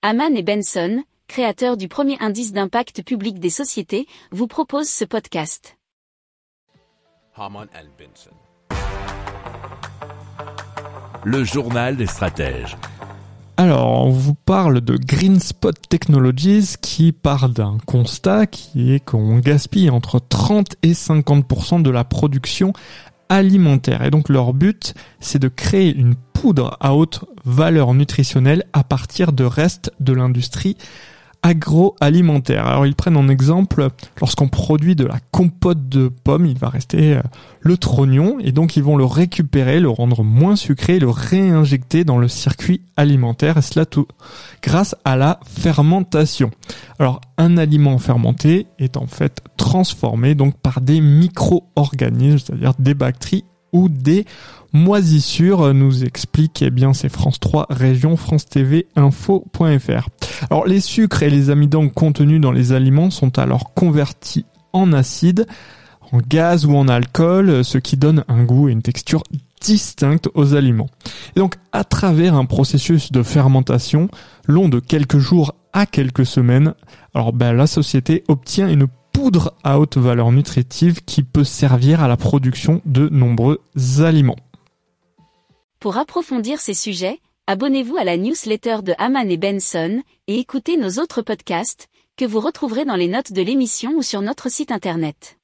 Haman et Benson, créateurs du premier indice d'impact public des sociétés, vous proposent ce podcast. Haman and Benson. Le journal des stratèges. Alors, on vous parle de Green Spot Technologies qui part d'un constat qui est qu'on gaspille entre 30 et 50% de la production alimentaire. Et donc leur but, c'est de créer une poudre à haute valeur nutritionnelle à partir de restes de l'industrie agroalimentaire. Alors ils prennent en exemple lorsqu'on produit de la compote de pommes, il va rester euh, le trognon et donc ils vont le récupérer, le rendre moins sucré, le réinjecter dans le circuit alimentaire et cela tout grâce à la fermentation. Alors un aliment fermenté est en fait transformé donc par des micro-organismes, c'est-à-dire des bactéries ou des moisissures, nous explique eh bien c'est France 3 région France TV info.fr. Alors les sucres et les amidons contenus dans les aliments sont alors convertis en acide, en gaz ou en alcool, ce qui donne un goût et une texture distincte aux aliments. Et donc à travers un processus de fermentation long de quelques jours à quelques semaines, alors ben, la société obtient une poudre à haute valeur nutritive qui peut servir à la production de nombreux aliments. Pour approfondir ces sujets, abonnez-vous à la newsletter de Haman et Benson et écoutez nos autres podcasts que vous retrouverez dans les notes de l'émission ou sur notre site internet.